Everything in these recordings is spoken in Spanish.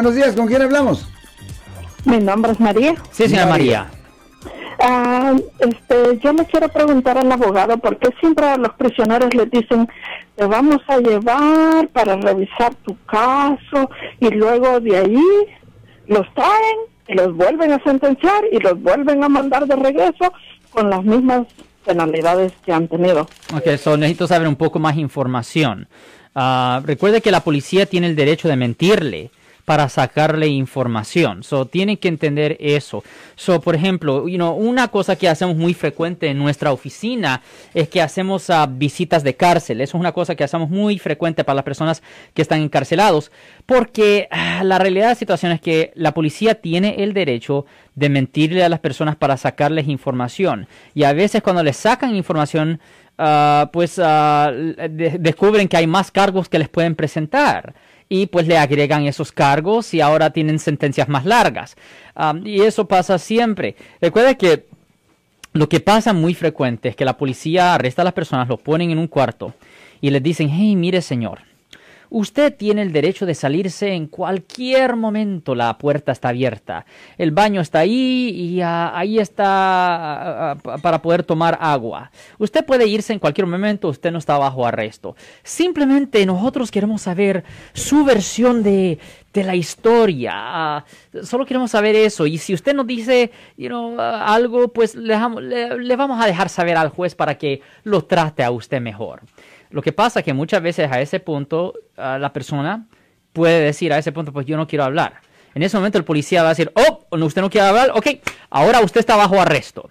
Buenos días, ¿con quién hablamos? Mi nombre es María. Sí, señora María. Ah, este, yo le quiero preguntar al abogado por qué siempre a los prisioneros les dicen te vamos a llevar para revisar tu caso y luego de ahí los traen y los vuelven a sentenciar y los vuelven a mandar de regreso con las mismas penalidades que han tenido. Ok, so necesito saber un poco más información. Ah, recuerde que la policía tiene el derecho de mentirle para sacarle información. So, tienen que entender eso. So, por ejemplo, you know, una cosa que hacemos muy frecuente en nuestra oficina es que hacemos ah, visitas de cárcel. Eso es una cosa que hacemos muy frecuente para las personas que están encarcelados, porque ah, la realidad de la situación es que la policía tiene el derecho de mentirle a las personas para sacarles información. Y a veces cuando les sacan información, ah, pues descubren que hay más cargos que les pueden presentar y pues le agregan esos cargos y ahora tienen sentencias más largas. y eso pasa siempre. Recuerda que lo que pasa muy frecuente es que la policía arresta a las personas, los ponen en un cuarto y les dicen, hey, mire señor, Usted tiene el derecho de salirse en cualquier momento. La puerta está abierta. El baño está ahí y ah, ahí está ah, ah, para poder tomar agua. Usted puede irse en cualquier momento. Usted no está bajo arresto. Simplemente nosotros queremos saber su versión de, la historia. solo queremos saber eso. Y si usted nos dice algo, pues le, vamos a dejar saber al juez para que lo trate a usted mejor. Lo que pasa es que muchas veces a ese punto la persona puede decir a ese punto, pues yo no quiero hablar. En ese momento el policía va a decir, oh, usted no quiere hablar, ok, ahora usted está bajo arresto.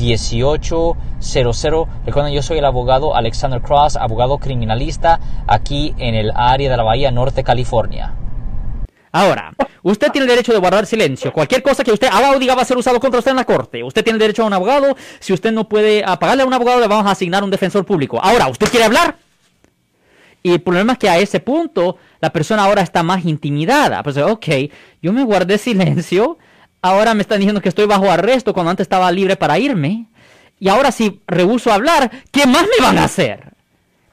1-800-530-1800. Recuerden, yo soy el abogado Alexander Cross, abogado criminalista aquí en el área de la Bahía Norte, California. Ahora, usted tiene el derecho de guardar silencio. Cualquier cosa que usted haga o diga va a ser usado contra usted en la corte. Usted tiene el derecho a un abogado. Si usted no puede pagarle a un abogado, le vamos a asignar un defensor público. Ahora, ¿usted quiere hablar? Y el problema es que a ese punto la persona ahora está más intimidada. Pues, ok, yo me guardé silencio, ahora me están diciendo que estoy bajo arresto cuando antes estaba libre para irme. Y ahora si rehuso hablar, ¿qué más me van a hacer?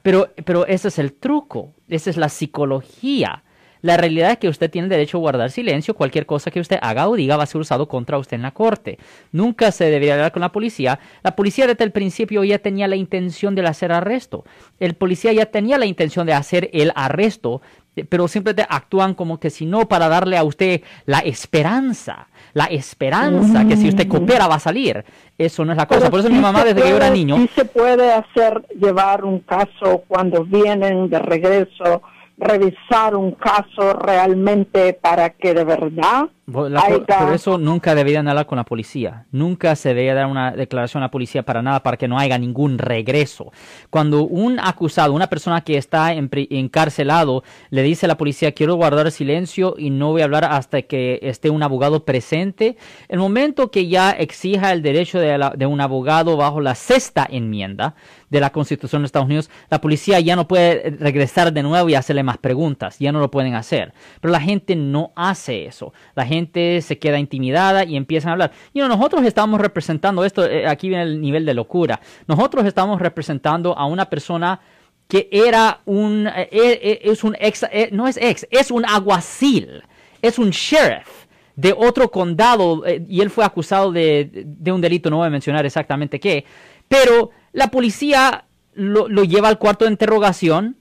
Pero, pero ese es el truco, esa es la psicología. La realidad es que usted tiene derecho a guardar silencio. Cualquier cosa que usted haga o diga va a ser usado contra usted en la corte. Nunca se debería hablar con la policía. La policía desde el principio ya tenía la intención de hacer arresto. El policía ya tenía la intención de hacer el arresto, pero simplemente actúan como que si no para darle a usted la esperanza, la esperanza que si usted coopera va a salir. Eso no es la cosa. Por eso mi mamá desde que yo era niño. Sí se puede hacer llevar un caso cuando vienen de regreso revisar un caso realmente para que de verdad por eso nunca deberían hablar con la policía. Nunca se debería dar una declaración a la policía para nada, para que no haya ningún regreso. Cuando un acusado, una persona que está encarcelado, le dice a la policía, quiero guardar silencio y no voy a hablar hasta que esté un abogado presente, el momento que ya exija el derecho de, de un abogado bajo la sexta enmienda de la Constitución de Estados Unidos, la policía ya no puede regresar de nuevo y hacerle más preguntas. Ya no lo pueden hacer. Pero la gente no hace eso. La gente se queda intimidada y empiezan a hablar. Y nosotros estamos representando esto, eh, aquí viene el nivel de locura. Nosotros estamos representando a una persona que era un, eh, eh, es un ex, no es ex, es un aguacil, es un sheriff de otro condado y él fue acusado de, un delito, no voy a mencionar exactamente qué, pero la policía lo lleva al cuarto de interrogación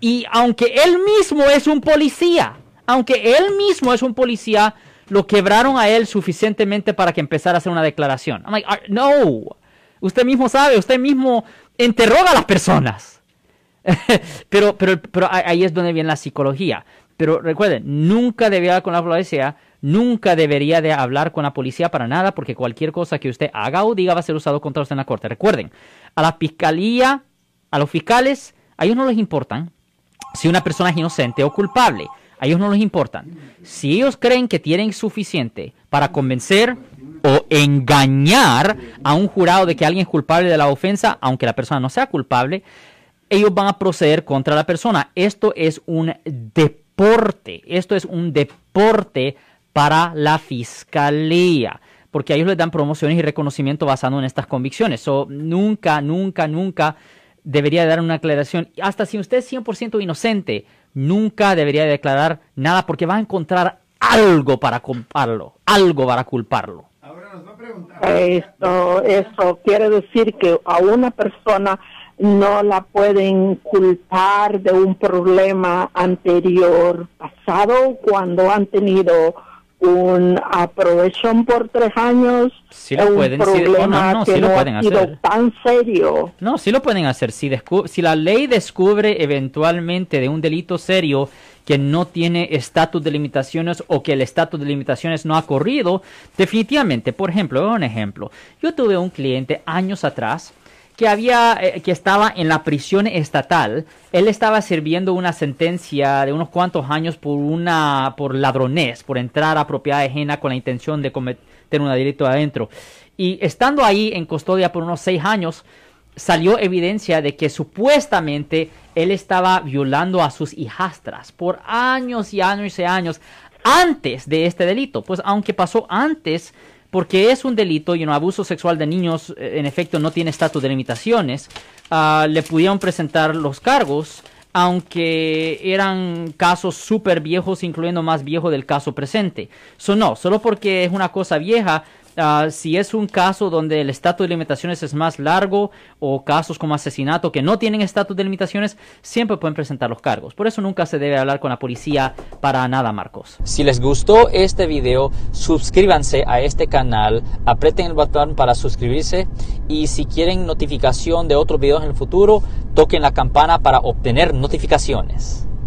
y aunque él mismo es un policía, aunque él mismo es un policía, lo quebraron a él suficientemente para que empezara a hacer una declaración. I'm like, no, usted mismo sabe, usted mismo interroga a las personas. pero, pero, pero ahí es donde viene la psicología. Pero recuerden, nunca debería hablar con la policía, nunca debería de hablar con la policía para nada, porque cualquier cosa que usted haga o diga va a ser usado contra usted en la corte. Recuerden, a la fiscalía, a los fiscales, a ellos no les importan si una persona es inocente o culpable. A ellos no les importan. Si ellos creen que tienen suficiente para convencer o engañar a un jurado de que alguien es culpable de la ofensa, aunque la persona no sea culpable, ellos van a proceder contra la persona. Esto es un deporte, esto es un deporte para la fiscalía, porque a ellos les dan promociones y reconocimiento basado en estas convicciones. Nunca, nunca, nunca debería dar una aclaración. Hasta si usted es 100% inocente, nunca debería declarar nada porque va a encontrar algo para culparlo, algo para culparlo. Ahora nos va a preguntar. Esto, eso quiere decir que a una persona no la pueden culpar de un problema anterior pasado cuando han tenido un aprovechón por tres años sí lo pueden, problema no, que lo no pueden ha sido hacer. tan serio. No, sí lo pueden hacer. Si, si la ley descubre eventualmente de un delito serio que no tiene estatus de limitaciones o que el estatus de limitaciones no ha corrido, definitivamente, por ejemplo, un ejemplo. Yo tuve un cliente años atrás que había eh, que estaba en la prisión estatal. Él estaba sirviendo una sentencia de unos cuantos años por una por ladronés, por entrar a propiedad ajena con la intención de cometer un delito adentro. Y estando ahí en custodia por unos seis años, salió evidencia de que supuestamente él estaba violando a sus hijastras por años y años y años antes de este delito. Pues aunque pasó antes, porque es un delito y un abuso sexual de niños, eh, en efecto, no tiene estatus de limitaciones, uh, le pudieron presentar los cargos, aunque eran casos súper viejos, incluyendo más viejo del caso presente. So, no, solo porque es una cosa vieja, Uh, si es un caso donde el estatus de limitaciones es más largo o casos como asesinato que no tienen estatus de limitaciones, siempre pueden presentar los cargos. Por eso nunca se debe hablar con la policía para nada, Marcos. Si les gustó este video, suscríbanse a este canal, aprieten el botón para suscribirse y si quieren notificación de otros videos en el futuro, toquen la campana para obtener notificaciones.